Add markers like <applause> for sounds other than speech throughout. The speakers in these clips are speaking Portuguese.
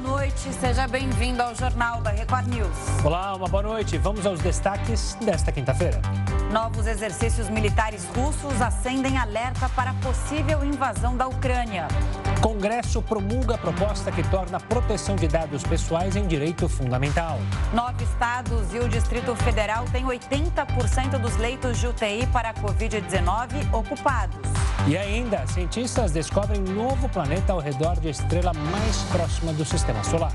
noite, seja bem-vindo ao Jornal da Record News. Olá, uma boa noite. Vamos aos destaques desta quinta-feira. Novos exercícios militares russos acendem alerta para possível invasão da Ucrânia. Congresso promulga a proposta que torna a proteção de dados pessoais em direito fundamental. Nove estados e o Distrito Federal têm 80% dos leitos de UTI para a Covid-19 ocupados. E ainda, cientistas descobrem um novo planeta ao redor de estrela mais próxima do sistema solar.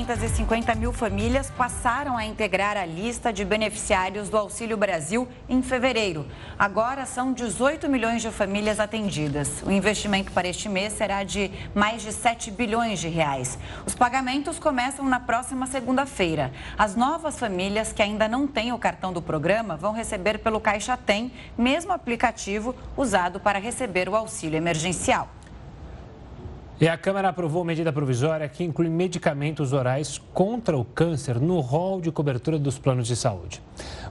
Mais de 550 mil famílias passaram a integrar a lista de beneficiários do Auxílio Brasil em fevereiro. Agora são 18 milhões de famílias atendidas. O investimento para este mês será de mais de 7 bilhões de reais. Os pagamentos começam na próxima segunda-feira. As novas famílias que ainda não têm o cartão do programa vão receber pelo Caixa Tem, mesmo aplicativo usado para receber o auxílio emergencial. E a Câmara aprovou medida provisória que inclui medicamentos orais contra o câncer no rol de cobertura dos planos de saúde.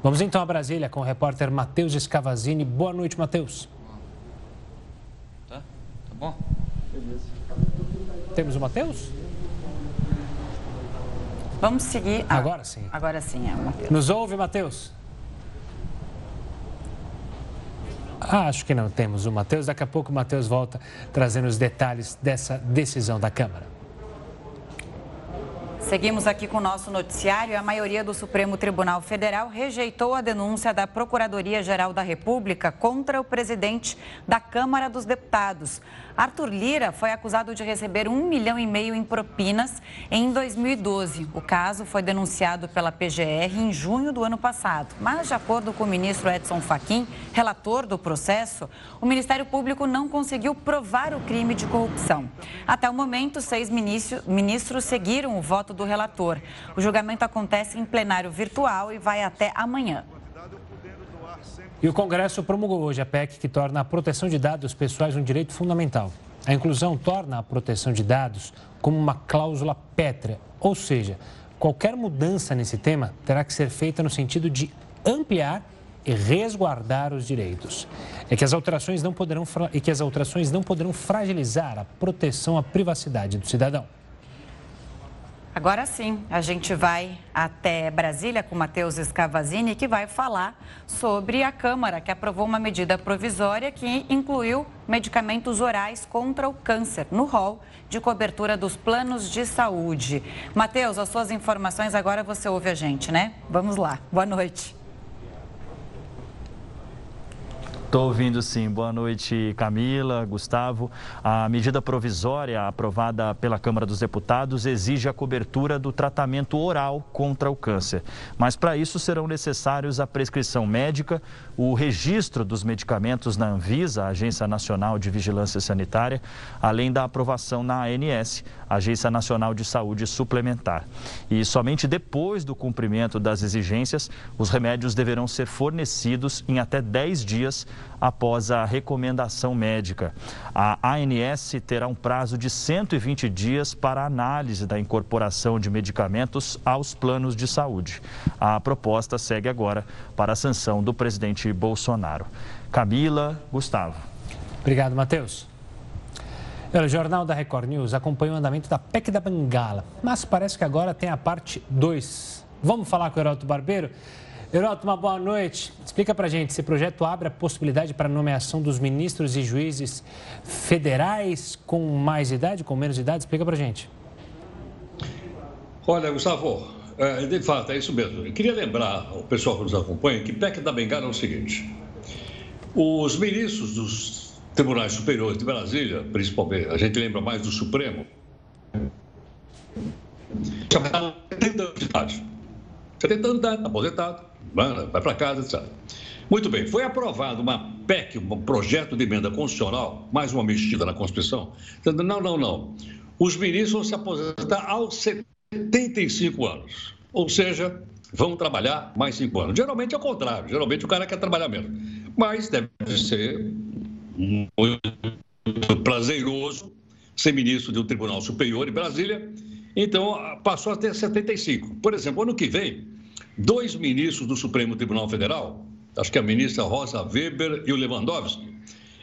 Vamos então a Brasília com o repórter Matheus Escavazini. Boa noite, Matheus. Tá, tá bom. Beleza. Temos o Matheus? Vamos seguir. Ah, agora sim. Agora sim, é o Matheus. Nos ouve, Matheus? Ah, acho que não temos o Matheus. Daqui a pouco o Matheus volta trazendo os detalhes dessa decisão da Câmara. Seguimos aqui com o nosso noticiário. A maioria do Supremo Tribunal Federal rejeitou a denúncia da Procuradoria-Geral da República contra o presidente da Câmara dos Deputados. Arthur Lira foi acusado de receber um milhão e meio em propinas em 2012. O caso foi denunciado pela PGR em junho do ano passado. Mas, de acordo com o ministro Edson Fachin, relator do processo, o Ministério Público não conseguiu provar o crime de corrupção. Até o momento, seis ministros seguiram o voto do relator. O julgamento acontece em plenário virtual e vai até amanhã. E o Congresso promulgou hoje a PEC que torna a proteção de dados pessoais um direito fundamental. A inclusão torna a proteção de dados como uma cláusula pétrea, ou seja, qualquer mudança nesse tema terá que ser feita no sentido de ampliar e resguardar os direitos. É que as alterações não poderão e que as alterações não poderão fragilizar a proteção à privacidade do cidadão. Agora sim, a gente vai até Brasília com Matheus Scavazini, que vai falar sobre a Câmara, que aprovou uma medida provisória que incluiu medicamentos orais contra o câncer no rol de cobertura dos planos de saúde. Matheus, as suas informações agora você ouve a gente, né? Vamos lá. Boa noite. Estou ouvindo sim. Boa noite, Camila, Gustavo. A medida provisória aprovada pela Câmara dos Deputados exige a cobertura do tratamento oral contra o câncer. Mas para isso serão necessários a prescrição médica, o registro dos medicamentos na Anvisa, Agência Nacional de Vigilância Sanitária, além da aprovação na ANS, Agência Nacional de Saúde Suplementar. E somente depois do cumprimento das exigências, os remédios deverão ser fornecidos em até 10 dias após a recomendação médica. A ANS terá um prazo de 120 dias para análise da incorporação de medicamentos aos planos de saúde. A proposta segue agora para a sanção do presidente Bolsonaro. Camila, Gustavo. Obrigado, Matheus. O Jornal da Record News acompanha o andamento da PEC da Bengala, mas parece que agora tem a parte 2. Vamos falar com o Heroto Barbeiro? Heroto, uma boa noite. Explica pra gente, esse projeto abre a possibilidade para a nomeação dos ministros e juízes federais com mais idade, com menos idade? Explica pra gente. Olha, Gustavo, é, de fato, é isso mesmo. Eu queria lembrar ao pessoal que nos acompanha que PEC da Bengala é o seguinte. Os ministros dos tribunais superiores de Brasília, principalmente, a gente lembra mais do Supremo, chamaram 70 anos de idade. 70 anos de idade, aposentado vai para casa, etc. Muito bem, foi aprovado uma PEC, um projeto de emenda constitucional, mais uma mexida na Constituição, dizendo, não, não, não, os ministros vão se aposentar aos 75 anos, ou seja, vão trabalhar mais cinco anos. Geralmente é o contrário, geralmente o cara quer trabalhar menos, mas deve ser muito prazeroso ser ministro de um tribunal superior em Brasília, então passou a ter 75. Por exemplo, ano que vem dois ministros do Supremo Tribunal Federal, acho que a ministra Rosa Weber e o Lewandowski,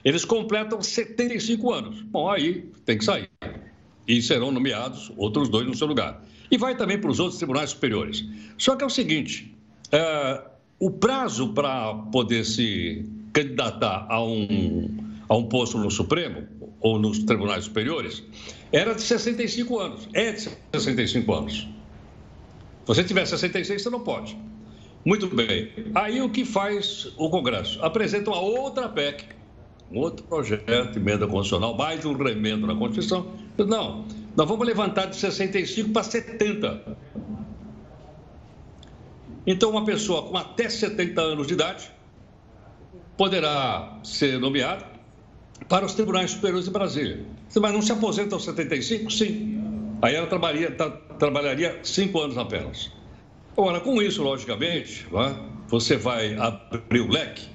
eles completam 75 anos. Bom, aí tem que sair. E serão nomeados outros dois no seu lugar. E vai também para os outros tribunais superiores. Só que é o seguinte: é, o prazo para poder se candidatar a um, a um posto no Supremo ou nos tribunais superiores era de 65 anos. É de 65 anos. Você tiver 66, você não pode. Muito bem. Aí o que faz o Congresso? Apresenta uma outra PEC, um outro projeto emenda constitucional, mais um remendo na Constituição. Não, nós vamos levantar de 65 para 70. Então, uma pessoa com até 70 anos de idade poderá ser nomeada para os tribunais superiores de Brasília. Mas não se aposenta aos 75? Sim. Aí ela trabalharia, tá, trabalharia cinco anos apenas. Agora, com isso, logicamente, é? você vai abrir o leque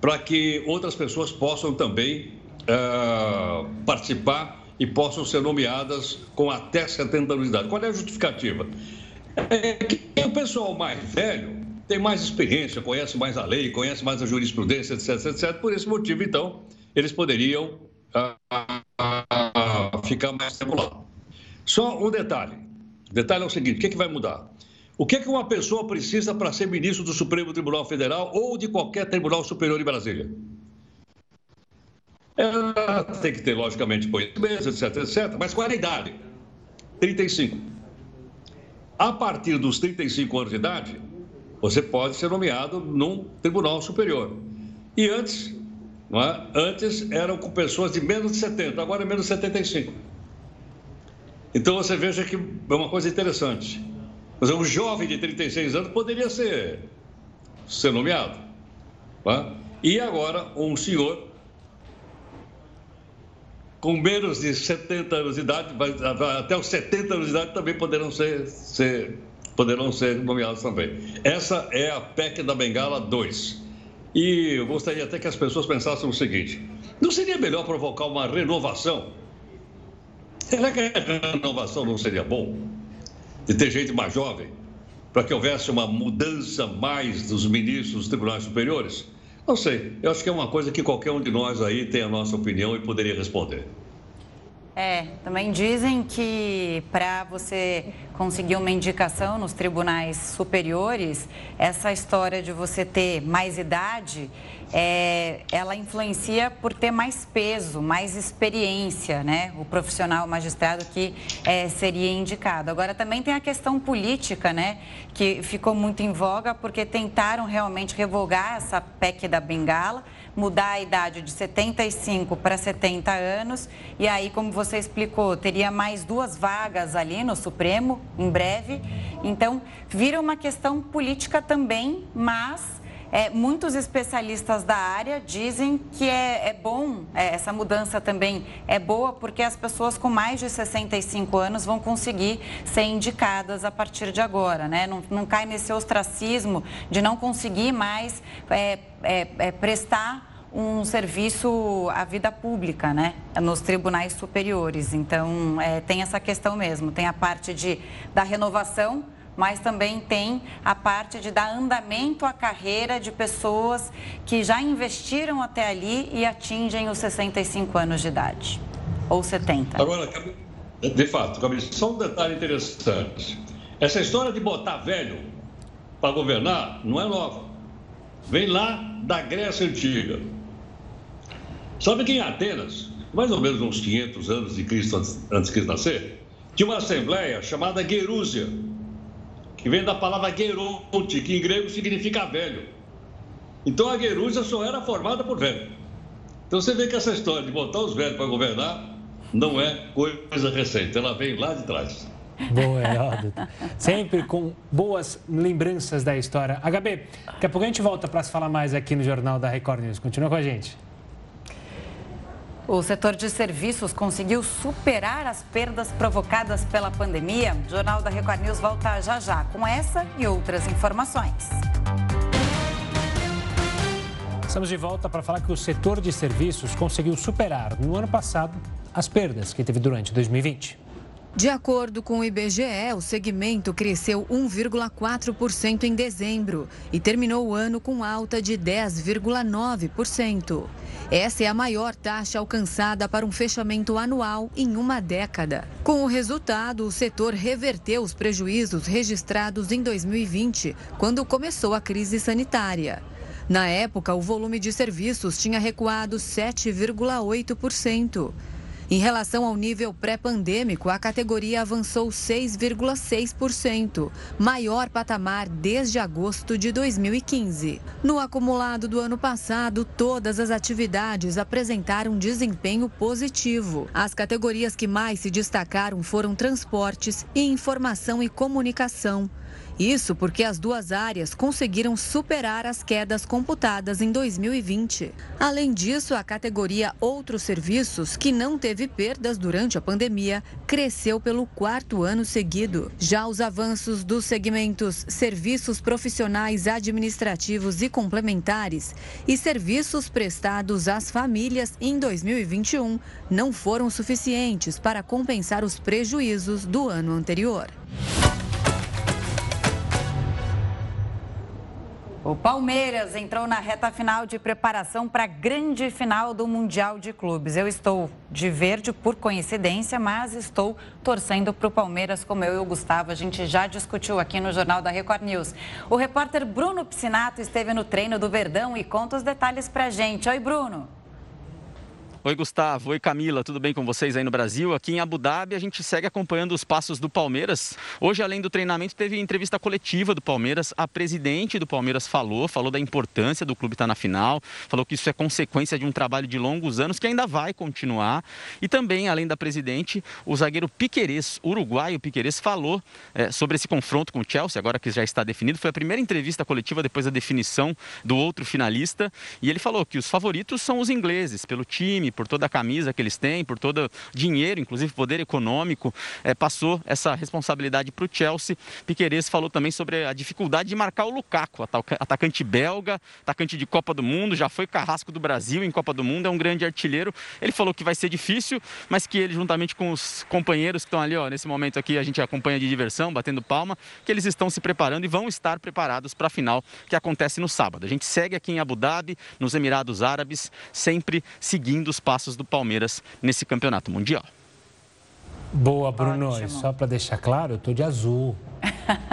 para que outras pessoas possam também uh, participar e possam ser nomeadas com até 70 anos de idade. Qual é a justificativa? É que o pessoal mais velho tem mais experiência, conhece mais a lei, conhece mais a jurisprudência, etc, etc. Por esse motivo, então, eles poderiam ah, ah, ficar mais tempo lá. Só um detalhe. O detalhe é o seguinte: o que, é que vai mudar? O que, é que uma pessoa precisa para ser ministro do Supremo Tribunal Federal ou de qualquer tribunal superior em Brasília? Ela tem que ter, logicamente, conhecimento, etc, etc. Mas qual é a idade? 35. A partir dos 35 anos de idade, você pode ser nomeado num tribunal superior. E antes, não é? Antes eram com pessoas de menos de 70, agora é menos de 75. Então você veja que é uma coisa interessante. Mas um jovem de 36 anos poderia ser, ser nomeado. É? E agora um senhor com menos de 70 anos de idade, até os 70 anos de idade também poderão ser, ser, poderão ser nomeados também. Essa é a PEC da Bengala 2. E eu gostaria até que as pessoas pensassem o seguinte: não seria melhor provocar uma renovação? Será que a renovação não seria bom? De ter gente mais jovem? Para que houvesse uma mudança mais dos ministros dos tribunais superiores? Não sei. Eu acho que é uma coisa que qualquer um de nós aí tem a nossa opinião e poderia responder. É, também dizem que para você conseguir uma indicação nos tribunais superiores, essa história de você ter mais idade, é, ela influencia por ter mais peso, mais experiência, né? O profissional, o magistrado que é, seria indicado. Agora, também tem a questão política, né? Que ficou muito em voga porque tentaram realmente revogar essa PEC da Bengala mudar a idade de 75 para 70 anos. E aí, como você explicou, teria mais duas vagas ali no Supremo em breve. Então, vira uma questão política também, mas é, muitos especialistas da área dizem que é, é bom, é, essa mudança também é boa, porque as pessoas com mais de 65 anos vão conseguir ser indicadas a partir de agora, né? Não, não cai nesse ostracismo de não conseguir mais é, é, é prestar um serviço à vida pública, né? Nos tribunais superiores. Então, é, tem essa questão mesmo. Tem a parte de, da renovação, mas também tem a parte de dar andamento à carreira de pessoas que já investiram até ali e atingem os 65 anos de idade. Ou 70. Agora, de fato, só um detalhe interessante. Essa história de botar velho para governar não é nova. Vem lá da Grécia Antiga. Sabe que em Atenas, mais ou menos uns 500 anos de Cristo antes, antes de Cristo nascer, tinha uma assembleia chamada Gerúsia, que vem da palavra geronte, que em grego significa velho. Então a Gerúsia só era formada por velho. Então você vê que essa história de botar os velhos para governar não é coisa recente, ela vem lá de trás. Boa, Heródoto. Sempre com boas lembranças da história. HB, daqui a pouco a gente volta para se falar mais aqui no Jornal da Record News. Continua com a gente. O setor de serviços conseguiu superar as perdas provocadas pela pandemia. O Jornal da Record News volta já já com essa e outras informações. Estamos de volta para falar que o setor de serviços conseguiu superar no ano passado as perdas que teve durante 2020. De acordo com o IBGE, o segmento cresceu 1,4% em dezembro e terminou o ano com alta de 10,9%. Essa é a maior taxa alcançada para um fechamento anual em uma década. Com o resultado, o setor reverteu os prejuízos registrados em 2020, quando começou a crise sanitária. Na época, o volume de serviços tinha recuado 7,8%. Em relação ao nível pré-pandêmico, a categoria avançou 6,6%, maior patamar desde agosto de 2015. No acumulado do ano passado, todas as atividades apresentaram desempenho positivo. As categorias que mais se destacaram foram transportes e informação e comunicação. Isso porque as duas áreas conseguiram superar as quedas computadas em 2020. Além disso, a categoria Outros Serviços, que não teve perdas durante a pandemia, cresceu pelo quarto ano seguido. Já os avanços dos segmentos Serviços Profissionais Administrativos e Complementares e Serviços Prestados às Famílias em 2021 não foram suficientes para compensar os prejuízos do ano anterior. O Palmeiras entrou na reta final de preparação para a grande final do Mundial de Clubes. Eu estou de verde por coincidência, mas estou torcendo para o Palmeiras, como eu e o Gustavo. A gente já discutiu aqui no Jornal da Record News. O repórter Bruno Piscinato esteve no treino do Verdão e conta os detalhes para a gente. Oi, Bruno. Oi, Gustavo. Oi, Camila. Tudo bem com vocês aí no Brasil? Aqui em Abu Dhabi, a gente segue acompanhando os passos do Palmeiras. Hoje, além do treinamento, teve entrevista coletiva do Palmeiras. A presidente do Palmeiras falou, falou da importância do clube estar na final, falou que isso é consequência de um trabalho de longos anos que ainda vai continuar. E também, além da presidente, o zagueiro Piquerez, uruguaio Piquerez, falou é, sobre esse confronto com o Chelsea, agora que já está definido. Foi a primeira entrevista coletiva depois da definição do outro finalista. E ele falou que os favoritos são os ingleses, pelo time, por toda a camisa que eles têm, por todo dinheiro, inclusive poder econômico, é, passou essa responsabilidade para o Chelsea. Piqueires falou também sobre a dificuldade de marcar o Lukaku, atacante belga, atacante de Copa do Mundo, já foi carrasco do Brasil em Copa do Mundo, é um grande artilheiro. Ele falou que vai ser difícil, mas que ele, juntamente com os companheiros que estão ali, ó, nesse momento aqui, a gente acompanha de diversão, batendo palma, que eles estão se preparando e vão estar preparados para a final que acontece no sábado. A gente segue aqui em Abu Dhabi, nos Emirados Árabes, sempre seguindo os passos do Palmeiras nesse campeonato mundial. Boa, Bruno. Ótimo. Só para deixar claro, eu tô de azul.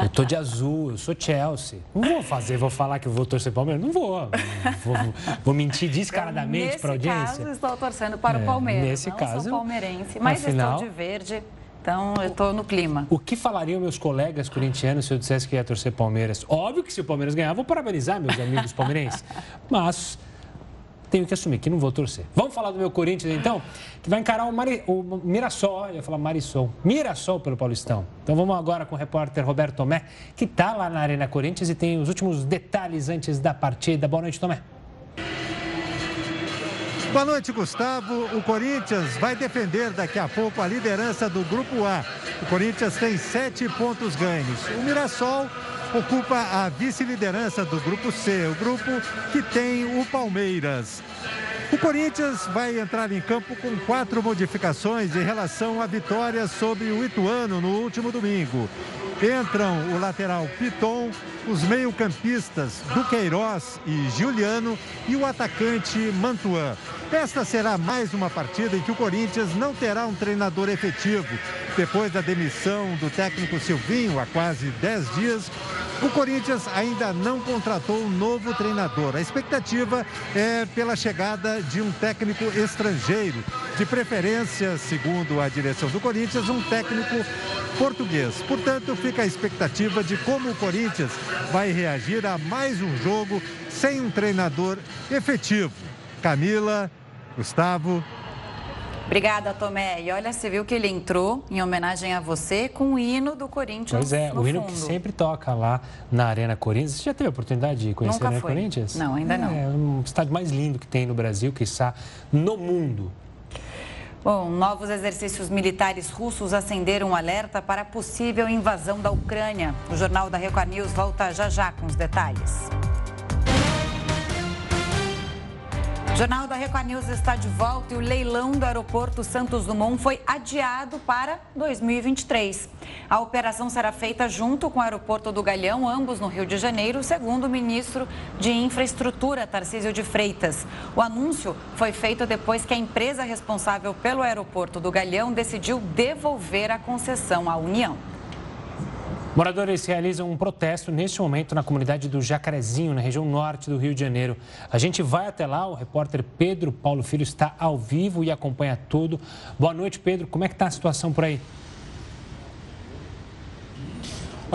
Eu tô de azul, eu sou Chelsea. Não vou fazer, vou falar que eu vou torcer Palmeiras. Não vou. Vou, vou mentir descaradamente para a audiência. Nesse caso, estou torcendo para é, o Palmeiras. Nesse não caso, sou palmeirense, mas afinal, estou de verde. Então, eu estou no clima. O que falariam meus colegas corintianos se eu dissesse que ia torcer Palmeiras? Óbvio que se o Palmeiras ganhar, vou parabenizar meus amigos palmeirenses. Mas tenho que assumir que não vou torcer. Vamos falar do meu Corinthians, então, que vai encarar o, Mari, o Mirassol, eu ia falar Marisol, Mirassol pelo Paulistão. Então vamos agora com o repórter Roberto Tomé, que está lá na Arena Corinthians e tem os últimos detalhes antes da partida. Boa noite, Tomé. Boa noite, Gustavo. O Corinthians vai defender daqui a pouco a liderança do Grupo A. O Corinthians tem sete pontos ganhos. O Mirassol ocupa a vice-liderança do Grupo C, o grupo que tem o Palmeiras. O Corinthians vai entrar em campo com quatro modificações em relação à vitória sobre o Ituano no último domingo. Entram o lateral Piton, os meio-campistas Duqueiroz e Juliano e o atacante Mantuan. Esta será mais uma partida em que o Corinthians não terá um treinador efetivo. Depois da demissão do técnico Silvinho há quase 10 dias, o Corinthians ainda não contratou um novo treinador. A expectativa é pela chegada de um técnico estrangeiro, de preferência, segundo a direção do Corinthians, um técnico português. Portanto, fica a expectativa de como o Corinthians vai reagir a mais um jogo sem um treinador efetivo. Camila, Gustavo, Obrigada, Tomé. E olha, você viu que ele entrou em homenagem a você com o hino do Corinthians. Pois é, o hino fundo. que sempre toca lá na Arena Corinthians. Você já teve a oportunidade de conhecer Nunca a Arena foi. Corinthians? Não, ainda não. É um estádio mais lindo que tem no Brasil, que está no mundo. Bom, novos exercícios militares russos acenderam um alerta para a possível invasão da Ucrânia. O Jornal da Record News volta já já com os detalhes. Jornal da Record News está de volta e o leilão do aeroporto Santos Dumont foi adiado para 2023. A operação será feita junto com o aeroporto do Galeão, ambos no Rio de Janeiro, segundo o ministro de Infraestrutura, Tarcísio de Freitas. O anúncio foi feito depois que a empresa responsável pelo aeroporto do Galeão decidiu devolver a concessão à União. Moradores realizam um protesto neste momento na comunidade do Jacarezinho, na região norte do Rio de Janeiro. A gente vai até lá, o repórter Pedro Paulo Filho está ao vivo e acompanha tudo. Boa noite, Pedro. Como é que está a situação por aí?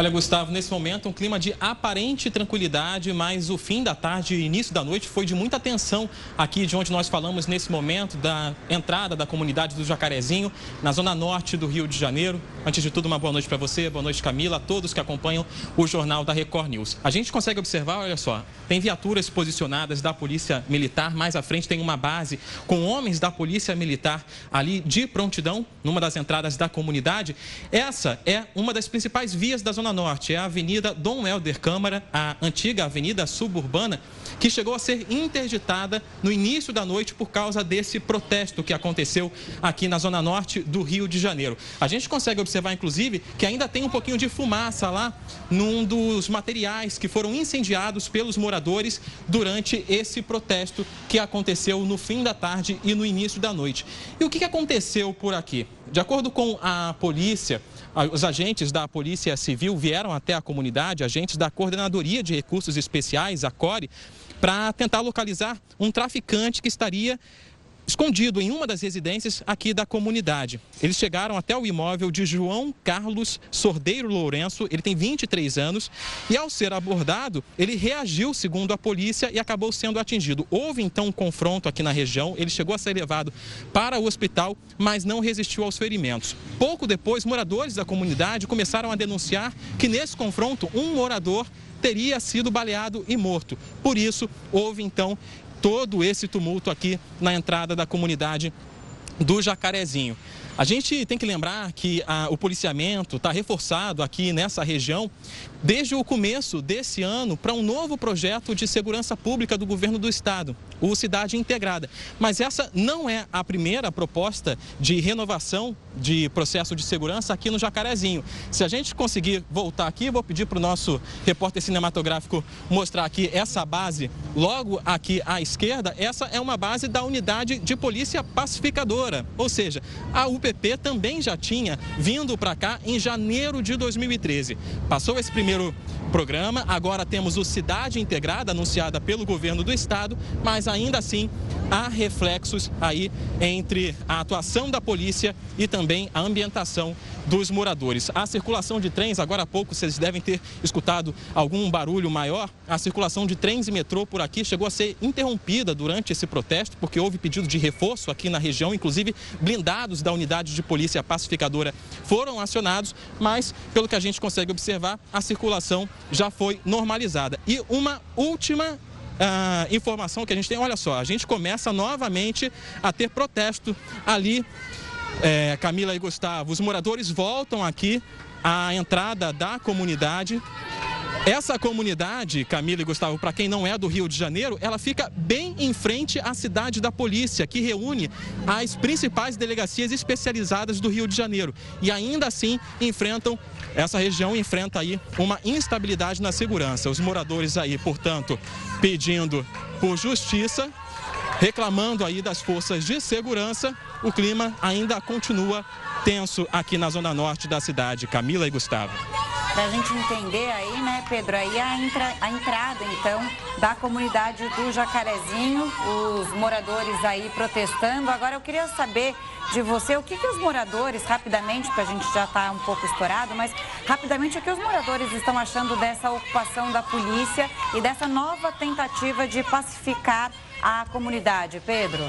Olha, Gustavo, nesse momento um clima de aparente tranquilidade, mas o fim da tarde e início da noite foi de muita tensão aqui de onde nós falamos nesse momento da entrada da comunidade do Jacarezinho, na zona norte do Rio de Janeiro. Antes de tudo, uma boa noite para você, boa noite Camila, a todos que acompanham o jornal da Record News. A gente consegue observar, olha só, tem viaturas posicionadas da Polícia Militar, mais à frente tem uma base com homens da Polícia Militar ali de prontidão, numa das entradas da comunidade. Essa é uma das principais vias da Zona Norte, é a Avenida Dom Helder Câmara, a antiga Avenida Suburbana, que chegou a ser interditada no início da noite por causa desse protesto que aconteceu aqui na Zona Norte do Rio de Janeiro. A gente consegue observar, inclusive, que ainda tem um pouquinho de fumaça lá num dos materiais que foram incendiados pelos moradores durante esse protesto que aconteceu no fim da tarde e no início da noite. E o que aconteceu por aqui? De acordo com a polícia, os agentes da Polícia Civil vieram até a comunidade, agentes da Coordenadoria de Recursos Especiais, a CORE, para tentar localizar um traficante que estaria escondido em uma das residências aqui da comunidade. Eles chegaram até o imóvel de João Carlos Sordeiro Lourenço, ele tem 23 anos, e ao ser abordado, ele reagiu, segundo a polícia, e acabou sendo atingido. Houve então um confronto aqui na região, ele chegou a ser levado para o hospital, mas não resistiu aos ferimentos. Pouco depois, moradores da comunidade começaram a denunciar que nesse confronto, um morador teria sido baleado e morto. Por isso, houve então todo esse tumulto aqui na entrada da comunidade do Jacarezinho. A gente tem que lembrar que a, o policiamento está reforçado aqui nessa região desde o começo desse ano para um novo projeto de segurança pública do governo do estado, o Cidade Integrada. Mas essa não é a primeira proposta de renovação de processo de segurança aqui no Jacarezinho. Se a gente conseguir voltar aqui, vou pedir para o nosso repórter cinematográfico mostrar aqui essa base, logo aqui à esquerda, essa é uma base da unidade de polícia pacificadora, ou seja, a UPP também já tinha vindo para cá em janeiro de 2013. Passou esse primeiro programa. Agora temos o Cidade Integrada, anunciada pelo governo do estado, mas ainda assim há reflexos aí entre a atuação da polícia e também a ambientação dos moradores. A circulação de trens, agora há pouco vocês devem ter escutado algum barulho maior. A circulação de trens e metrô por aqui chegou a ser interrompida durante esse protesto, porque houve pedido de reforço aqui na região, inclusive blindados da unidade de polícia pacificadora foram acionados, mas pelo que a gente consegue observar, a circulação já foi normalizada. E uma última Uh, informação que a gente tem, olha só, a gente começa novamente a ter protesto ali é, Camila e Gustavo, os moradores voltam aqui à entrada da comunidade. Essa comunidade, Camila e Gustavo, para quem não é do Rio de Janeiro, ela fica bem em frente à cidade da polícia, que reúne as principais delegacias especializadas do Rio de Janeiro. E ainda assim enfrentam, essa região enfrenta aí uma instabilidade na segurança. Os moradores aí, portanto, pedindo por justiça reclamando aí das forças de segurança, o clima ainda continua tenso aqui na zona norte da cidade. Camila e Gustavo. Para a gente entender aí, né, Pedro, aí a, entra, a entrada, então, da comunidade do Jacarezinho, os moradores aí protestando. Agora, eu queria saber de você o que, que os moradores, rapidamente, porque a gente já está um pouco estourado, mas rapidamente, o que os moradores estão achando dessa ocupação da polícia e dessa nova tentativa de pacificar a comunidade, Pedro?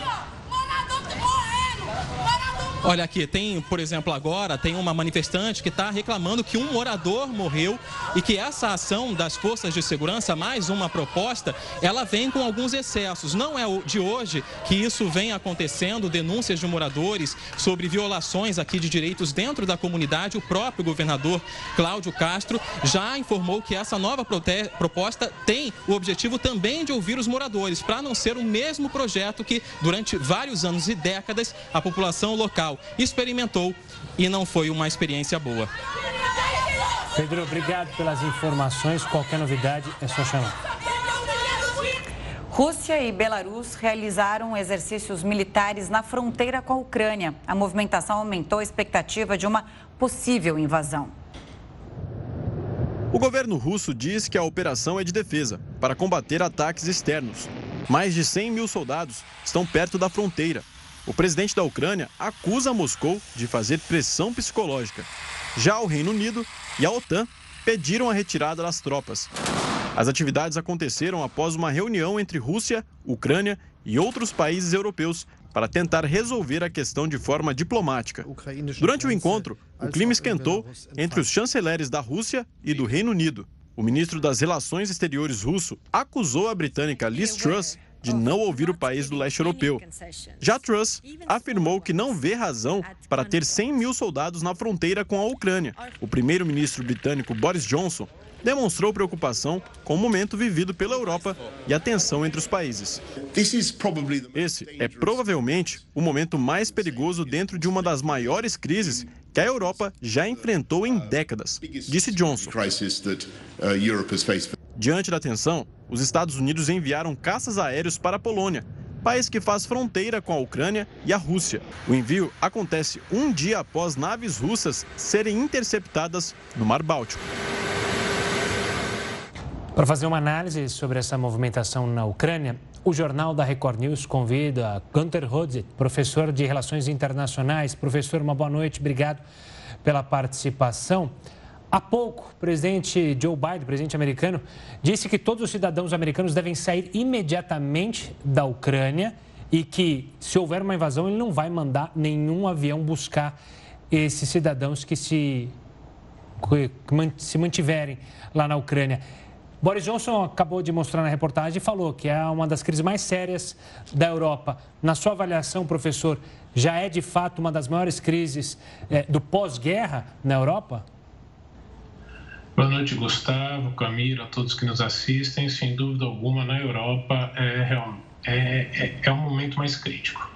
Olha aqui, tem, por exemplo, agora tem uma manifestante que está reclamando que um morador morreu e que essa ação das forças de segurança, mais uma proposta, ela vem com alguns excessos. Não é de hoje que isso vem acontecendo, denúncias de moradores sobre violações aqui de direitos dentro da comunidade. O próprio governador Cláudio Castro já informou que essa nova proposta tem o objetivo também de ouvir os moradores, para não ser o mesmo projeto que durante vários anos e décadas a população local experimentou e não foi uma experiência boa. Pedro, obrigado pelas informações. Qualquer novidade é só chamar. Rússia e Belarus realizaram exercícios militares na fronteira com a Ucrânia. A movimentação aumentou a expectativa de uma possível invasão. O governo russo diz que a operação é de defesa, para combater ataques externos. Mais de 100 mil soldados estão perto da fronteira o presidente da Ucrânia acusa Moscou de fazer pressão psicológica. Já o Reino Unido e a OTAN pediram a retirada das tropas. As atividades aconteceram após uma reunião entre Rússia, Ucrânia e outros países europeus para tentar resolver a questão de forma diplomática. Durante o encontro, o clima esquentou entre os chanceleres da Rússia e do Reino Unido. O ministro das Relações Exteriores russo acusou a britânica Liz Truss de não ouvir o país do leste europeu. Já Truss afirmou que não vê razão para ter 100 mil soldados na fronteira com a Ucrânia. O primeiro-ministro britânico Boris Johnson demonstrou preocupação com o momento vivido pela Europa e a tensão entre os países. Esse é provavelmente o momento mais perigoso dentro de uma das maiores crises que a Europa já enfrentou em décadas, disse Johnson. Diante da tensão, os Estados Unidos enviaram caças aéreos para a Polônia, país que faz fronteira com a Ucrânia e a Rússia. O envio acontece um dia após naves russas serem interceptadas no Mar Báltico. Para fazer uma análise sobre essa movimentação na Ucrânia, o jornal da Record News convida Gunter Hodzit, professor de Relações Internacionais. Professor, uma boa noite, obrigado pela participação. Há pouco, o presidente Joe Biden, presidente americano, disse que todos os cidadãos americanos devem sair imediatamente da Ucrânia e que, se houver uma invasão, ele não vai mandar nenhum avião buscar esses cidadãos que se, que se mantiverem lá na Ucrânia. Boris Johnson acabou de mostrar na reportagem e falou que é uma das crises mais sérias da Europa. Na sua avaliação, professor, já é de fato uma das maiores crises é, do pós-guerra na Europa? Boa noite, Gustavo, Camila, a todos que nos assistem. Sem dúvida alguma, na Europa é, é, é, é um momento mais crítico.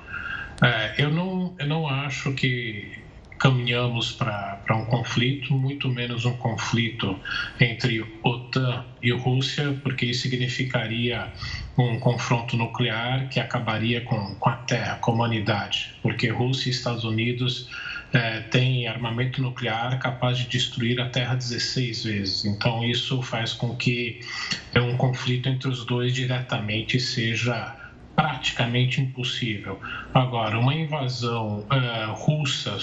É, eu, não, eu não acho que caminhamos para um conflito, muito menos um conflito entre OTAN e Rússia, porque isso significaria um confronto nuclear que acabaria com, com a Terra, com a humanidade, porque Rússia e Estados Unidos é, tem armamento nuclear capaz de destruir a Terra 16 vezes. Então, isso faz com que é um conflito entre os dois diretamente seja praticamente impossível. Agora, uma invasão é, russa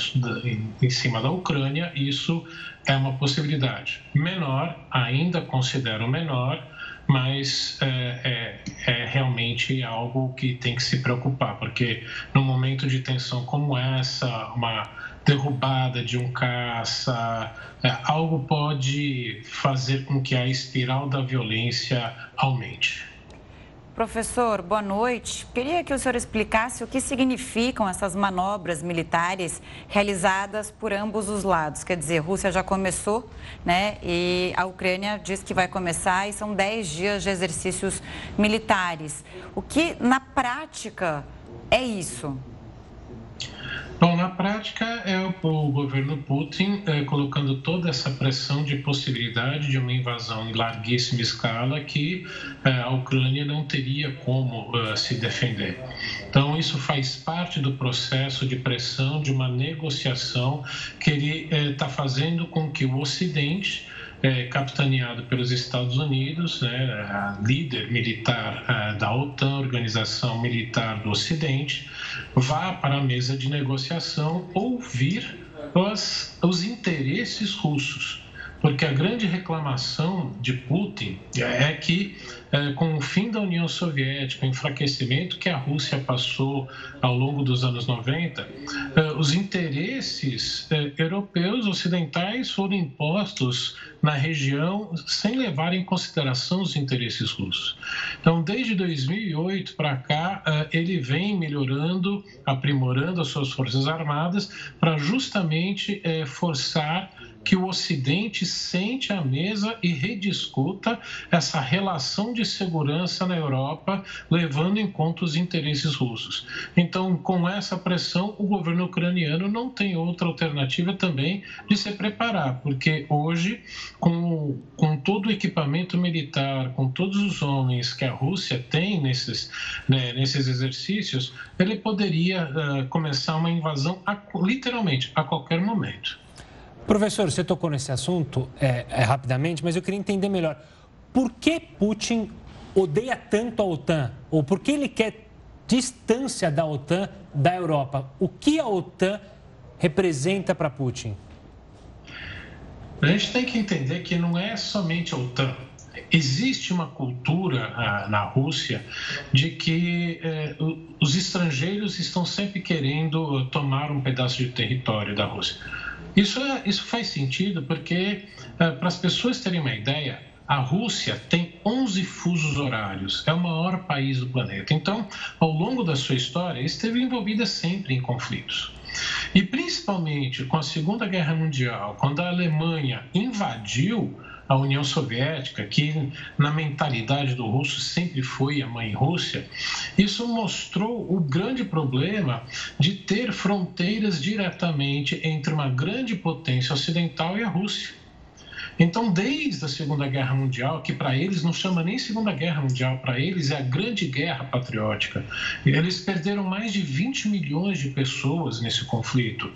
em, em cima da Ucrânia, isso é uma possibilidade. Menor, ainda considero menor, mas é, é, é, realmente algo que tem que se preocupar, porque no momento de tensão como essa, uma derrubada de um caça, é, algo pode fazer com que a espiral da violência aumente. Professor, boa noite. Queria que o senhor explicasse o que significam essas manobras militares realizadas por ambos os lados. Quer dizer, a Rússia já começou, né? E a Ucrânia diz que vai começar e são 10 dias de exercícios militares. O que, na prática, é isso? Bom, na prática é o, governo Putin é, colocando toda essa pressão de possibilidade de uma invasão em larguíssima escala que é, a Ucrânia não teria como uh, se defender. Então, isso faz parte do processo de pressão de uma negociação que ele está fazendo com que o Ocidente é, capitaneado pelos Estados Unidos, né, líder militar é, da OTAN, Organização Militar do Ocidente, vá para a mesa de negociação ouvir os, os interesses russos. Porque a grande reclamação de Putin é que, é, com o fim da União Soviética, o enfraquecimento que a Rússia passou ao longo dos anos 90, é, os interesses é, europeus ocidentais foram impostos na região sem levar em consideração os interesses russos. Então, desde 2008 para cá, ele vem melhorando, aprimorando as suas forças armadas para justamente forçar que o Ocidente sente à mesa e rediscuta essa relação de segurança na Europa, levando em conta os interesses russos. Então, com essa pressão, o governo ucraniano não tem outra alternativa também de se preparar, porque hoje, com, com todo o equipamento militar, com todos os homens que a Rússia tem nesses, né, nesses exercícios, ele poderia uh, começar uma invasão a, literalmente a qualquer momento. Professor, você tocou nesse assunto é, é, rapidamente, mas eu queria entender melhor. Por que Putin odeia tanto a OTAN? Ou por que ele quer distância da OTAN da Europa? O que a OTAN representa para Putin? A gente tem que entender que não é somente a OTAN. Existe uma cultura ah, na Rússia de que eh, os estrangeiros estão sempre querendo tomar um pedaço de território da Rússia. Isso, é, isso faz sentido porque, é, para as pessoas terem uma ideia, a Rússia tem 11 fusos horários, é o maior país do planeta. Então, ao longo da sua história, esteve envolvida sempre em conflitos. E principalmente com a Segunda Guerra Mundial, quando a Alemanha invadiu a União Soviética, que na mentalidade do russo sempre foi a mãe Rússia, isso mostrou o grande problema de ter fronteiras diretamente entre uma grande potência ocidental e a Rússia. Então, desde a Segunda Guerra Mundial, que para eles não chama nem Segunda Guerra Mundial, para eles é a Grande Guerra Patriótica, eles perderam mais de 20 milhões de pessoas nesse conflito.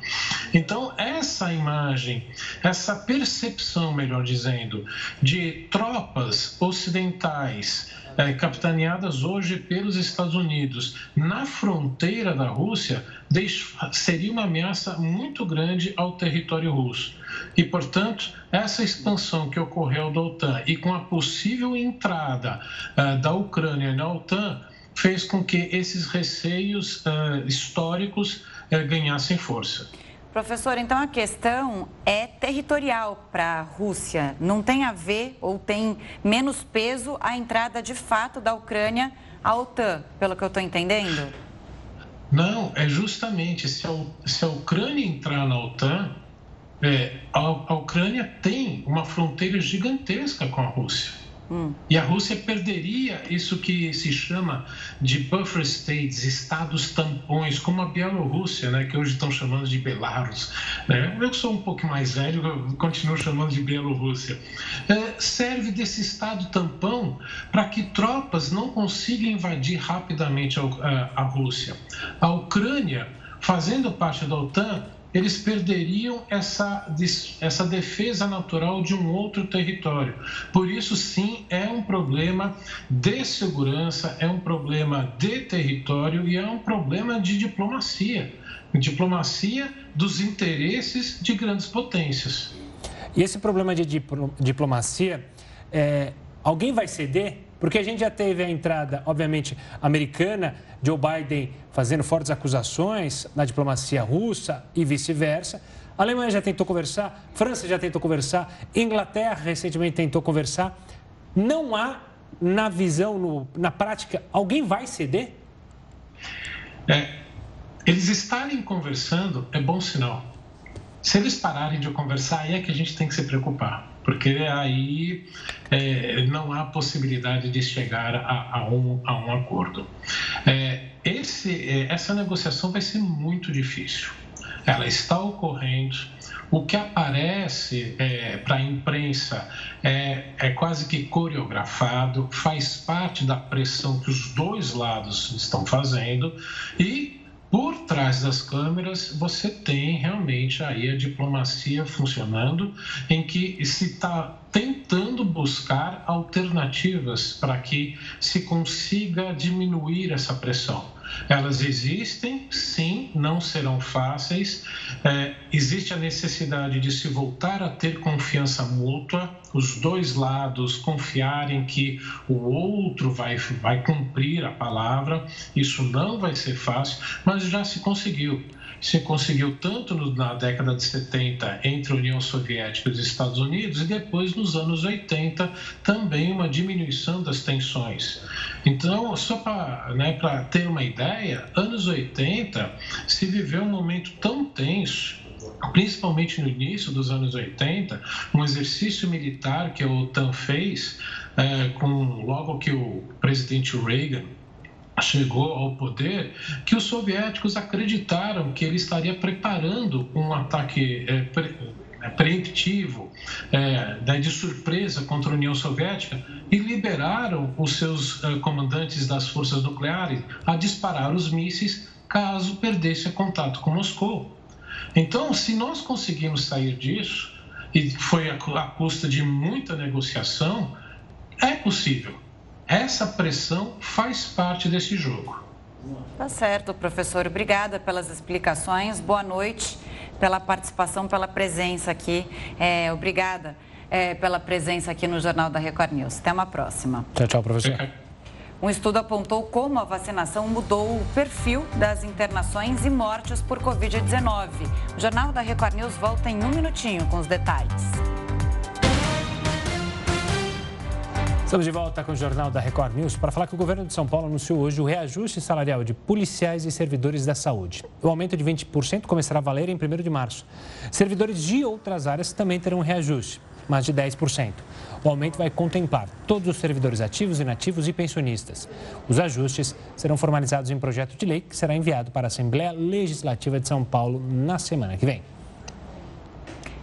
Então, essa imagem, essa percepção, melhor dizendo, de tropas ocidentais é, capitaneadas hoje pelos Estados Unidos na fronteira da Rússia seria uma ameaça muito grande ao território russo. E, portanto, essa expansão que ocorreu da OTAN e com a possível entrada uh, da Ucrânia na OTAN fez com que esses receios uh, históricos uh, ganhassem força. Professor, então a questão é territorial para a Rússia. Não tem a ver ou tem menos peso a entrada de fato da Ucrânia à OTAN, pelo que eu estou entendendo? Não, é justamente se a, se a Ucrânia entrar na OTAN, é, a, a Ucrânia tem uma fronteira gigantesca com a Rússia. Hum. E a Rússia perderia isso que se chama de buffer states, estados tampões, como a Bielorrússia, né, que hoje estão chamando de Belarus. Né? Eu sou um pouco mais velho, eu continuo chamando de Bielorrússia. É, serve desse estado tampão para que tropas não consigam invadir rapidamente a, a, a Rússia. A Ucrânia, fazendo parte da OTAN, eles perderiam essa, essa defesa natural de um outro território. Por isso, sim, é um problema de segurança, é um problema de território e é um problema de diplomacia diplomacia dos interesses de grandes potências. E esse problema de diplomacia, é, alguém vai ceder? Porque a gente já teve a entrada, obviamente, americana, Joe Biden fazendo fortes acusações na diplomacia russa e vice-versa. A Alemanha já tentou conversar, França já tentou conversar, Inglaterra recentemente tentou conversar. Não há, na visão, no, na prática, alguém vai ceder? É, eles estarem conversando é bom sinal. Se eles pararem de conversar, aí é que a gente tem que se preocupar porque aí é, não há possibilidade de chegar a, a, um, a um acordo. É, esse, é, essa negociação vai ser muito difícil. Ela está ocorrendo. O que aparece é, para a imprensa é, é quase que coreografado, faz parte da pressão que os dois lados estão fazendo e por trás das câmeras, você tem realmente aí a diplomacia funcionando, em que se está tentando buscar alternativas para que se consiga diminuir essa pressão. Elas existem, sim, não serão fáceis. É, existe a necessidade de se voltar a ter confiança mútua, os dois lados confiarem que o outro vai, vai cumprir a palavra. Isso não vai ser fácil, mas já se conseguiu se conseguiu tanto na década de 70 entre a União Soviética e os Estados Unidos e depois nos anos 80 também uma diminuição das tensões. Então, só para né, ter uma ideia, anos 80 se viveu um momento tão tenso principalmente no início dos anos 80, um exercício militar que a OTAN fez é, com logo que o presidente Reagan chegou ao poder, que os soviéticos acreditaram que ele estaria preparando um ataque é, pre, é, preemptivo, é, de surpresa contra a União Soviética e liberaram os seus é, comandantes das forças nucleares a disparar os mísseis caso perdesse contato com Moscou. Então, se nós conseguimos sair disso, e foi a custa de muita negociação, é possível. Essa pressão faz parte desse jogo. Tá certo, professor. Obrigada pelas explicações. Boa noite, pela participação, pela presença aqui. É, obrigada é, pela presença aqui no Jornal da Record News. Até uma próxima. Tchau, tchau, professor. Um estudo apontou como a vacinação mudou o perfil das internações e mortes por Covid-19. O Jornal da Record News volta em um minutinho com os detalhes. Estamos de volta com o Jornal da Record News para falar que o governo de São Paulo anunciou hoje o reajuste salarial de policiais e servidores da saúde. O aumento de 20% começará a valer em 1 de março. Servidores de outras áreas também terão reajuste, mas de 10%. O aumento vai contemplar todos os servidores ativos, inativos e pensionistas. Os ajustes serão formalizados em projeto de lei que será enviado para a Assembleia Legislativa de São Paulo na semana que vem.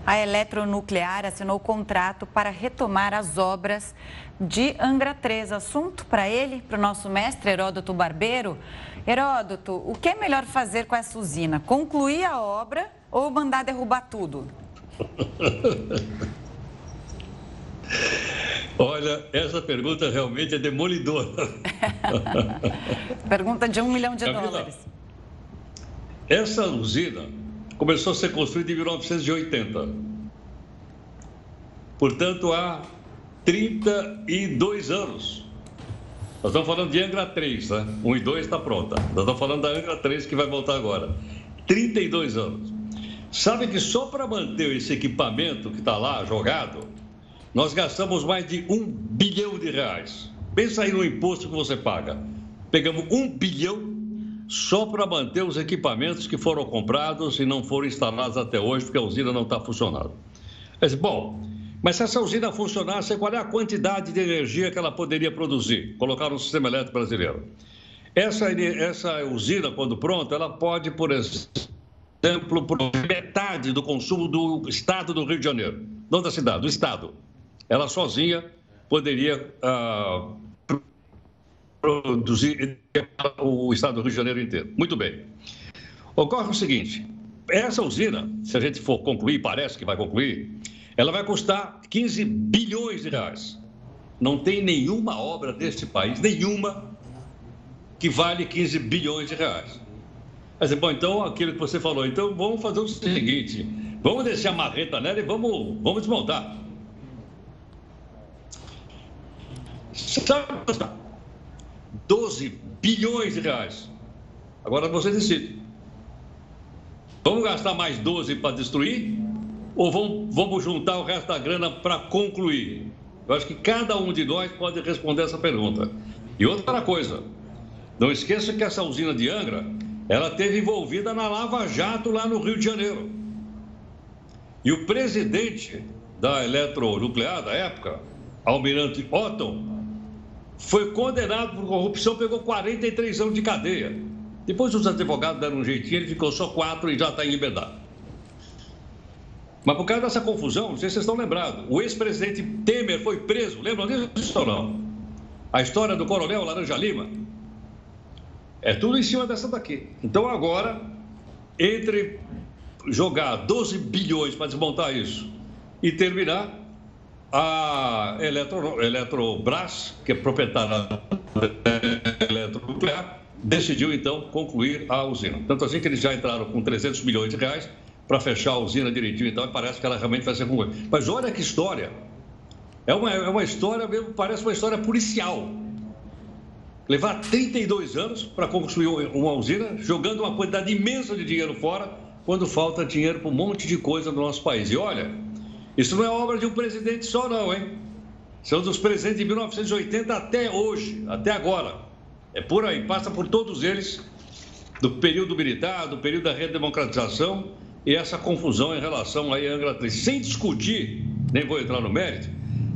A Eletronuclear assinou contrato para retomar as obras de Angra 3. Assunto para ele, para o nosso mestre Heródoto Barbeiro. Heródoto, o que é melhor fazer com essa usina? Concluir a obra ou mandar derrubar tudo? <laughs> Olha, essa pergunta realmente é demolidora. <laughs> pergunta de um milhão de Camila, dólares. Essa usina começou a ser construída em 1980. Portanto, há 32 anos. Nós estamos falando de Angra 3, né? 1 e 2 está pronta. Nós estamos falando da Angra 3 que vai voltar agora. 32 anos. Sabe que só para manter esse equipamento que está lá jogado, nós gastamos mais de um bilhão de reais. Pensa aí no imposto que você paga. Pegamos um bilhão só para manter os equipamentos que foram comprados e não foram instalados até hoje, porque a usina não está funcionando. Mas, bom, mas se essa usina funcionasse, qual é a quantidade de energia que ela poderia produzir? Colocar no sistema elétrico brasileiro. Essa, essa usina, quando pronta, ela pode, por exemplo, produzir metade do consumo do estado do Rio de Janeiro. Não da cidade, do estado. Ela sozinha poderia ah, produzir o estado do Rio de Janeiro inteiro. Muito bem. Ocorre o seguinte: essa usina, se a gente for concluir, parece que vai concluir, ela vai custar 15 bilhões de reais. Não tem nenhuma obra deste país, nenhuma, que vale 15 bilhões de reais. Mas, bom, então, aquilo que você falou, então vamos fazer o seguinte: vamos descer a marreta nela e vamos, vamos desmontar. Sabe 12 bilhões de reais. Agora você decide. Vamos gastar mais 12 para destruir? ou vamos, vamos juntar o resto da grana para concluir? Eu acho que cada um de nós pode responder essa pergunta. E outra coisa, não esqueça que essa usina de Angra, ela teve envolvida na Lava Jato lá no Rio de Janeiro. E o presidente da eletronuclear da época, Almirante Otton, foi condenado por corrupção, pegou 43 anos de cadeia. Depois os advogados deram um jeitinho, ele ficou só quatro e já está em liberdade. Mas por causa dessa confusão, não sei se vocês estão lembrados, o ex-presidente Temer foi preso. Lembram disso ou não? A história do coronel Laranja Lima. É tudo em cima dessa daqui. Então agora, entre jogar 12 bilhões para desmontar isso e terminar, a Eletro, Eletrobras, que é proprietária da eletronuclear, decidiu então concluir a usina. Tanto assim que eles já entraram com 300 milhões de reais para fechar a usina direitinho então, e parece que ela realmente vai ser concluída. Mas olha que história. É uma, é uma história mesmo, parece uma história policial. Levar 32 anos para construir uma usina, jogando uma quantidade imensa de dinheiro fora, quando falta dinheiro para um monte de coisa no nosso país. E olha, isso não é obra de um presidente só, não, hein? São dos presidentes de 1980 até hoje, até agora. É por aí, passa por todos eles, do período militar, do período da redemocratização e essa confusão em relação à Angra 3. Sem discutir, nem vou entrar no mérito,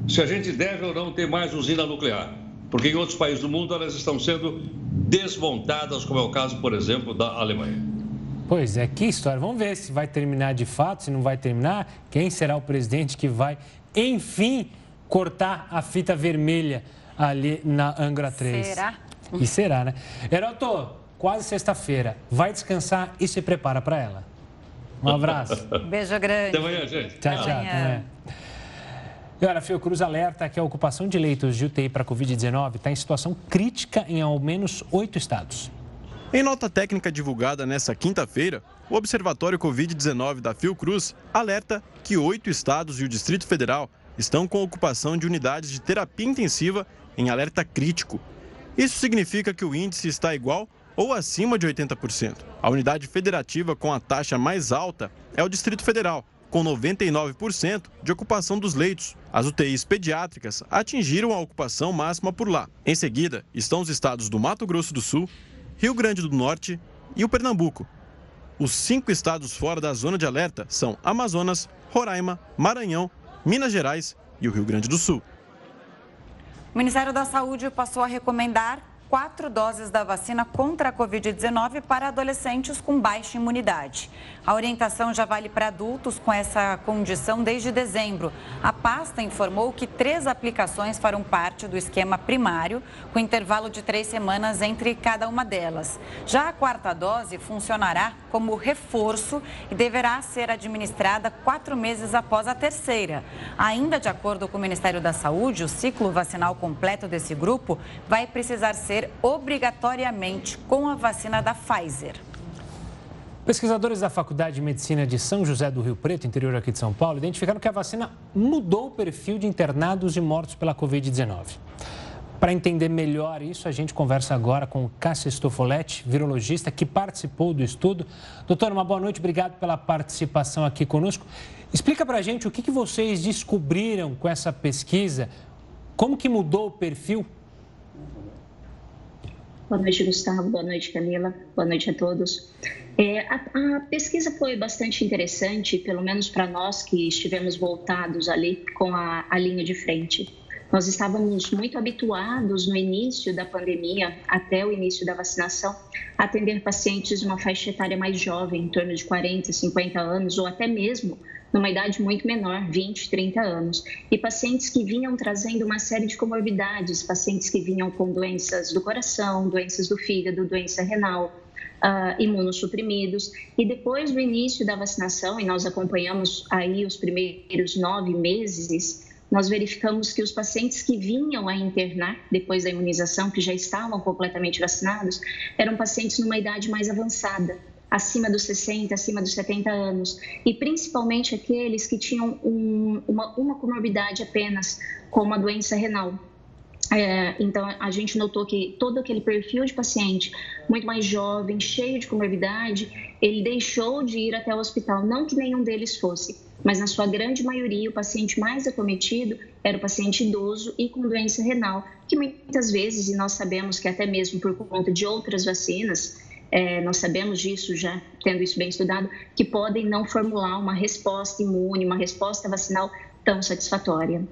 se a gente deve ou não ter mais usina nuclear. Porque em outros países do mundo elas estão sendo desmontadas, como é o caso, por exemplo, da Alemanha. Pois é, que história. Vamos ver se vai terminar de fato, se não vai terminar. Quem será o presidente que vai, enfim, cortar a fita vermelha ali na Angra 3? Será? E será, né? Heroto, quase sexta-feira. Vai descansar e se prepara para ela. Um abraço. <laughs> Beijo grande. Até amanhã, gente. Tchau, tchau. Até amanhã. E olha, Fiocruz alerta que a ocupação de leitos de UTI para Covid-19 está em situação crítica em ao menos oito estados. Em nota técnica divulgada nesta quinta-feira, o Observatório Covid-19 da Fiocruz alerta que oito estados e o Distrito Federal estão com ocupação de unidades de terapia intensiva em alerta crítico. Isso significa que o índice está igual ou acima de 80%. A unidade federativa com a taxa mais alta é o Distrito Federal, com 99% de ocupação dos leitos. As UTIs pediátricas atingiram a ocupação máxima por lá. Em seguida, estão os estados do Mato Grosso do Sul, Rio Grande do Norte e o Pernambuco. Os cinco estados fora da zona de alerta são Amazonas, Roraima, Maranhão, Minas Gerais e o Rio Grande do Sul. O Ministério da Saúde passou a recomendar quatro doses da vacina contra a Covid-19 para adolescentes com baixa imunidade. A orientação já vale para adultos com essa condição desde dezembro. A pasta informou que três aplicações farão parte do esquema primário, com intervalo de três semanas entre cada uma delas. Já a quarta dose funcionará como reforço e deverá ser administrada quatro meses após a terceira. Ainda de acordo com o Ministério da Saúde, o ciclo vacinal completo desse grupo vai precisar ser obrigatoriamente com a vacina da Pfizer. Pesquisadores da Faculdade de Medicina de São José do Rio Preto, interior aqui de São Paulo, identificaram que a vacina mudou o perfil de internados e mortos pela Covid-19. Para entender melhor isso, a gente conversa agora com Cássia Stofoletti, virologista, que participou do estudo. Doutor, uma boa noite, obrigado pela participação aqui conosco. Explica para a gente o que, que vocês descobriram com essa pesquisa, como que mudou o perfil Boa noite, Gustavo. Boa noite, Camila. Boa noite a todos. É, a, a, pesquisa foi bastante interessante, pelo menos para nós que estivemos voltados ali com a, a linha de frente. Nós estávamos muito habituados no início da pandemia, até o início da vacinação, a atender pacientes de uma faixa etária mais jovem, em torno de 40, 50 anos, ou até mesmo numa idade muito menor, 20, 30 anos, e pacientes que vinham trazendo uma série de comorbidades, pacientes que vinham com doenças do coração, doenças do fígado, doença renal, uh, imunossuprimidos. E depois do início da vacinação, e nós acompanhamos aí os primeiros nove meses, nós verificamos que os pacientes que vinham a internar depois da imunização, que já estavam completamente vacinados, eram pacientes numa idade mais avançada, acima dos 60, acima dos 70 anos, e principalmente aqueles que tinham um, uma, uma comorbidade apenas, como a doença renal. É, então, a gente notou que todo aquele perfil de paciente muito mais jovem, cheio de comorbidade, ele deixou de ir até o hospital. Não que nenhum deles fosse, mas na sua grande maioria, o paciente mais acometido era o paciente idoso e com doença renal, que muitas vezes, e nós sabemos que até mesmo por conta de outras vacinas, é, nós sabemos disso já, tendo isso bem estudado, que podem não formular uma resposta imune, uma resposta vacinal tão satisfatória.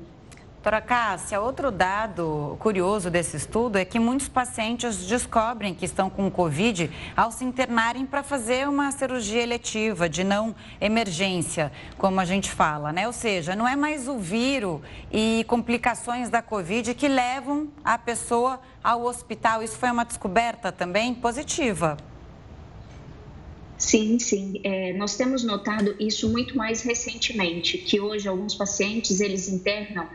Doutora Cássia, outro dado curioso desse estudo é que muitos pacientes descobrem que estão com Covid ao se internarem para fazer uma cirurgia eletiva de não emergência, como a gente fala, né? Ou seja, não é mais o vírus e complicações da Covid que levam a pessoa ao hospital. Isso foi uma descoberta também positiva. Sim, sim. É, nós temos notado isso muito mais recentemente, que hoje alguns pacientes eles internam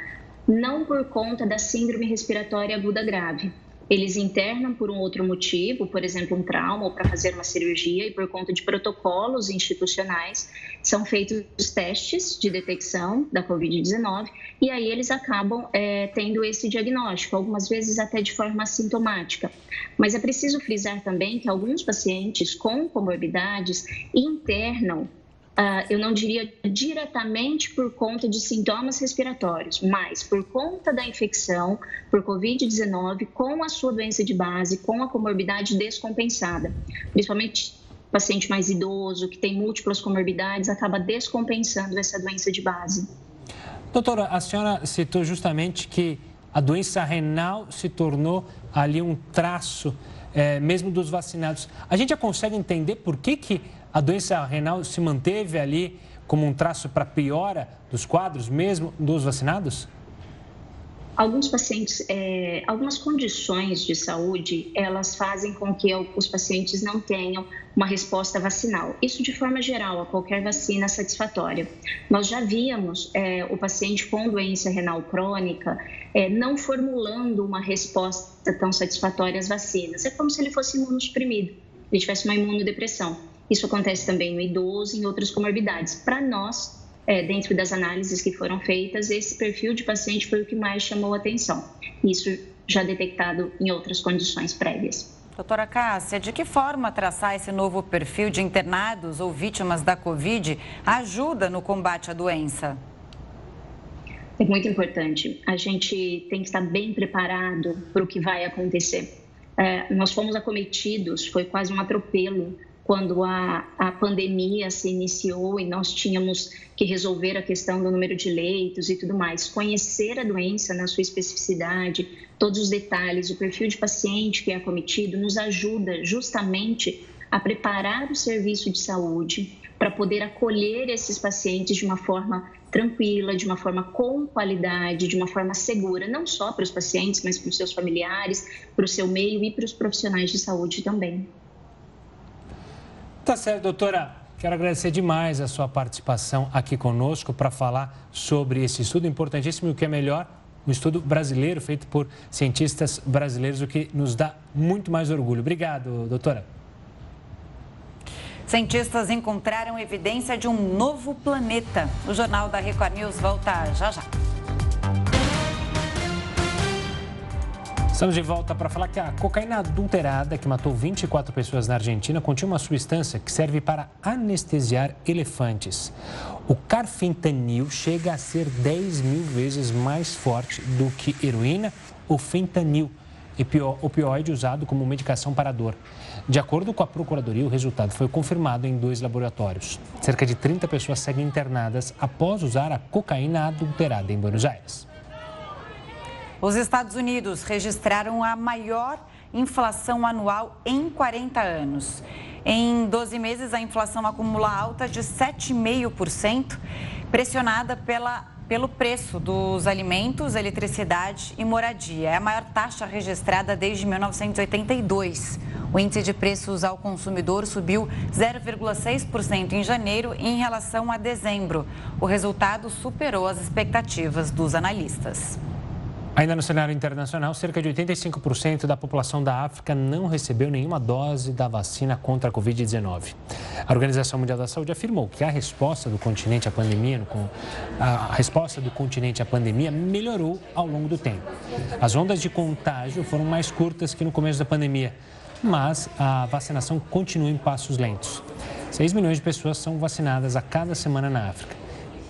não por conta da síndrome respiratória aguda grave, eles internam por um outro motivo, por exemplo, um trauma ou para fazer uma cirurgia, e por conta de protocolos institucionais, são feitos os testes de detecção da Covid-19 e aí eles acabam é, tendo esse diagnóstico, algumas vezes até de forma assintomática. Mas é preciso frisar também que alguns pacientes com comorbidades internam Uh, eu não diria diretamente por conta de sintomas respiratórios, mas por conta da infecção por Covid-19 com a sua doença de base, com a comorbidade descompensada, principalmente paciente mais idoso que tem múltiplas comorbidades acaba descompensando essa doença de base. Doutora, a senhora citou justamente que a doença renal se tornou ali um traço é, mesmo dos vacinados. A gente já consegue entender por que, que a doença renal se manteve ali como um traço para piora dos quadros, mesmo dos vacinados? Alguns pacientes, é, algumas condições de saúde, elas fazem com que os pacientes não tenham uma resposta vacinal. Isso de forma geral, a qualquer vacina satisfatória. Nós já víamos é, o paciente com doença renal crônica é, não formulando uma resposta tão satisfatória às vacinas. É como se ele fosse imunossuprimido, ele tivesse uma imunodepressão. Isso acontece também no idoso e em outras comorbidades. Para nós, é, dentro das análises que foram feitas, esse perfil de paciente foi o que mais chamou atenção. Isso já detectado em outras condições prévias. Doutora Cássia, de que forma traçar esse novo perfil de internados ou vítimas da Covid ajuda no combate à doença? É muito importante. A gente tem que estar bem preparado para o que vai acontecer. É, nós fomos acometidos, foi quase um atropelo quando a, a pandemia se iniciou e nós tínhamos que resolver a questão do número de leitos e tudo mais. Conhecer a doença na sua especificidade, todos os detalhes, o perfil de paciente que é acometido, nos ajuda justamente a preparar o serviço de saúde para poder acolher esses pacientes de uma forma tranquila, de uma forma com qualidade, de uma forma segura, não só para os pacientes, mas para os seus familiares, para o seu meio e para os profissionais de saúde também. Tá certo, doutora. Quero agradecer demais a sua participação aqui conosco para falar sobre esse estudo importantíssimo e o que é melhor, um estudo brasileiro feito por cientistas brasileiros, o que nos dá muito mais orgulho. Obrigado, doutora. Cientistas encontraram evidência de um novo planeta. O Jornal da Record News volta já já. Estamos de volta para falar que a cocaína adulterada que matou 24 pessoas na Argentina continha uma substância que serve para anestesiar elefantes. O carfentanil chega a ser 10 mil vezes mais forte do que heroína ou fentanil, opioide usado como medicação para dor. De acordo com a Procuradoria, o resultado foi confirmado em dois laboratórios. Cerca de 30 pessoas seguem internadas após usar a cocaína adulterada em Buenos Aires. Os Estados Unidos registraram a maior inflação anual em 40 anos. Em 12 meses, a inflação acumula alta de 7,5%, pressionada pela, pelo preço dos alimentos, eletricidade e moradia. É a maior taxa registrada desde 1982. O índice de preços ao consumidor subiu 0,6% em janeiro em relação a dezembro. O resultado superou as expectativas dos analistas. Ainda no cenário internacional, cerca de 85% da população da África não recebeu nenhuma dose da vacina contra a Covid-19. A Organização Mundial da Saúde afirmou que a resposta do continente à pandemia, a resposta do continente à pandemia melhorou ao longo do tempo. As ondas de contágio foram mais curtas que no começo da pandemia, mas a vacinação continua em passos lentos. 6 milhões de pessoas são vacinadas a cada semana na África.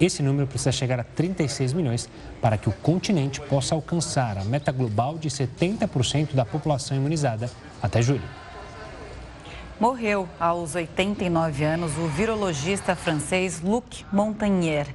Esse número precisa chegar a 36 milhões para que o continente possa alcançar a meta global de 70% da população imunizada até julho. Morreu aos 89 anos o virologista francês Luc Montagnier.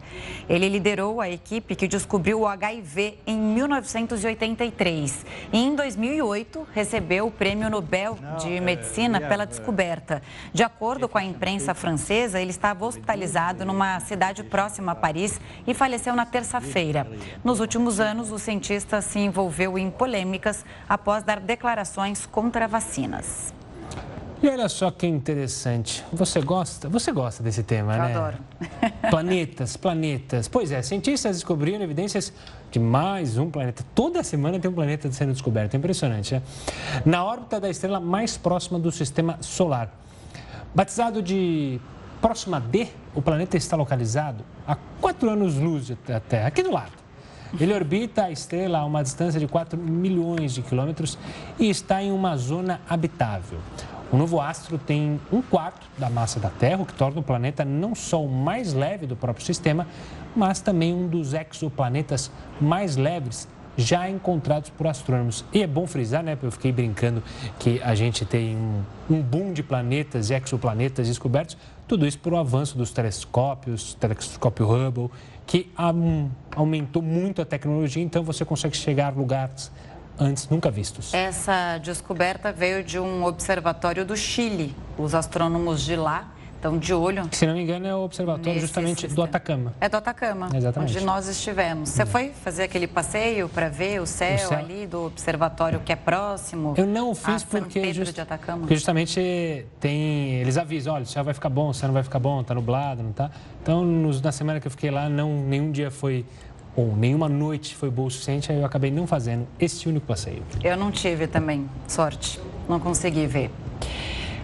Ele liderou a equipe que descobriu o HIV em 1983 e em 2008 recebeu o Prêmio Nobel de Medicina pela descoberta. De acordo com a imprensa francesa, ele estava hospitalizado numa cidade próxima a Paris e faleceu na terça-feira. Nos últimos anos, o cientista se envolveu em polêmicas após dar declarações contra vacinas. E olha só que interessante. Você gosta? Você gosta desse tema, Eu né? adoro. <laughs> Planetas, planetas. Pois é, cientistas descobriram evidências de mais um planeta. Toda semana tem um planeta sendo descoberto. É impressionante, né? Na órbita da estrela mais próxima do sistema solar. Batizado de Próxima D, o planeta está localizado a 4 anos-luz da Terra, aqui do lado. Ele orbita a estrela a uma distância de 4 milhões de quilômetros e está em uma zona habitável. O novo astro tem um quarto da massa da Terra, o que torna o planeta não só o mais leve do próprio sistema, mas também um dos exoplanetas mais leves já encontrados por astrônomos. E é bom frisar, né? Eu fiquei brincando que a gente tem um, um boom de planetas e exoplanetas descobertos, tudo isso por o avanço dos telescópios, telescópio Hubble, que um, aumentou muito a tecnologia, então você consegue chegar a lugares antes nunca vistos. Essa descoberta veio de um observatório do Chile. Os astrônomos de lá estão de olho. Se não me engano, é o observatório justamente sistema. do Atacama. É do Atacama, Exatamente. onde nós estivemos. Você hum. foi fazer aquele passeio para ver o céu, o céu, ali do observatório que é próximo? Eu não fiz porque, just... porque, justamente tem, eles avisam, olha, o céu vai ficar bom, o céu não vai ficar bom, está nublado, não está. Então, nos, na semana que eu fiquei lá, não, nenhum dia foi ou nenhuma noite foi boa o suficiente, aí eu acabei não fazendo esse único passeio. Eu não tive também sorte, não consegui ver.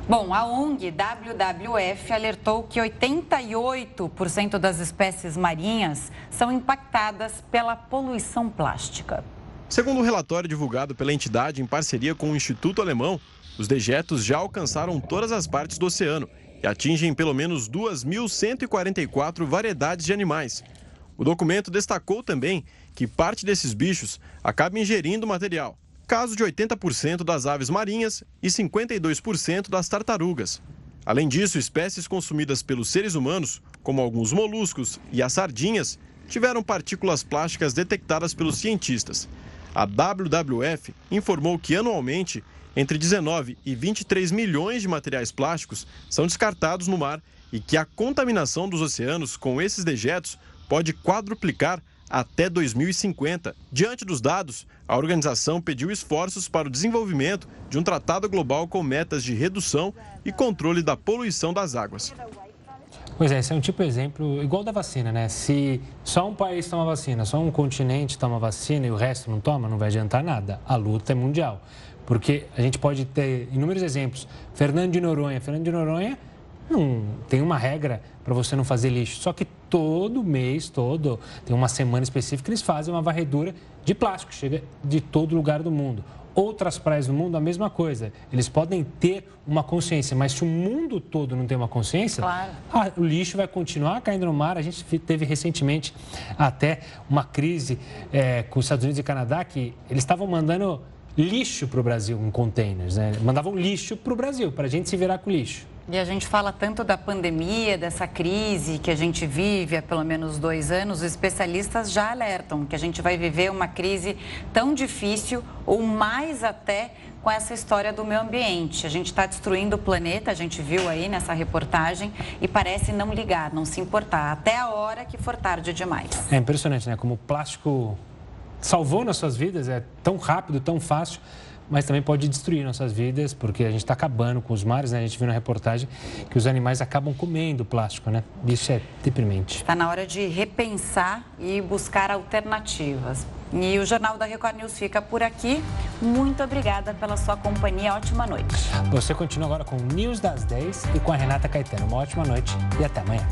Bom, a ONG WWF alertou que 88% das espécies marinhas são impactadas pela poluição plástica. Segundo o um relatório divulgado pela entidade em parceria com o Instituto Alemão, os dejetos já alcançaram todas as partes do oceano e atingem pelo menos 2.144 variedades de animais. O documento destacou também que parte desses bichos acaba ingerindo material, caso de 80% das aves marinhas e 52% das tartarugas. Além disso, espécies consumidas pelos seres humanos, como alguns moluscos e as sardinhas, tiveram partículas plásticas detectadas pelos cientistas. A WWF informou que anualmente entre 19 e 23 milhões de materiais plásticos são descartados no mar e que a contaminação dos oceanos com esses dejetos pode quadruplicar até 2050. Diante dos dados, a organização pediu esforços para o desenvolvimento de um tratado global com metas de redução e controle da poluição das águas. Pois é, esse é um tipo de exemplo igual da vacina, né? Se só um país toma vacina, só um continente toma vacina e o resto não toma, não vai adiantar nada. A luta é mundial. Porque a gente pode ter inúmeros exemplos. Fernando de Noronha. Fernando de Noronha não tem uma regra para você não fazer lixo. Só que todo mês, todo, tem uma semana específica, eles fazem uma varredura de plástico, chega de todo lugar do mundo. Outras praias do mundo, a mesma coisa. Eles podem ter uma consciência, mas se o mundo todo não tem uma consciência, claro. o lixo vai continuar caindo no mar. A gente teve recentemente até uma crise é, com os Estados Unidos e Canadá que eles estavam mandando lixo para o Brasil em containers, né? Mandavam lixo para o Brasil, para a gente se virar com lixo. E a gente fala tanto da pandemia, dessa crise que a gente vive há pelo menos dois anos, os especialistas já alertam que a gente vai viver uma crise tão difícil ou mais até com essa história do meio ambiente. A gente está destruindo o planeta, a gente viu aí nessa reportagem, e parece não ligar, não se importar, até a hora que for tarde demais. É impressionante, né? Como o plástico salvou nossas vidas, é tão rápido, tão fácil mas também pode destruir nossas vidas, porque a gente está acabando com os mares, né? A gente viu na reportagem que os animais acabam comendo plástico, né? Isso é deprimente. Está na hora de repensar e buscar alternativas. E o Jornal da Record News fica por aqui. Muito obrigada pela sua companhia. Ótima noite. Você continua agora com o News das 10 e com a Renata Caetano. Uma ótima noite e até amanhã.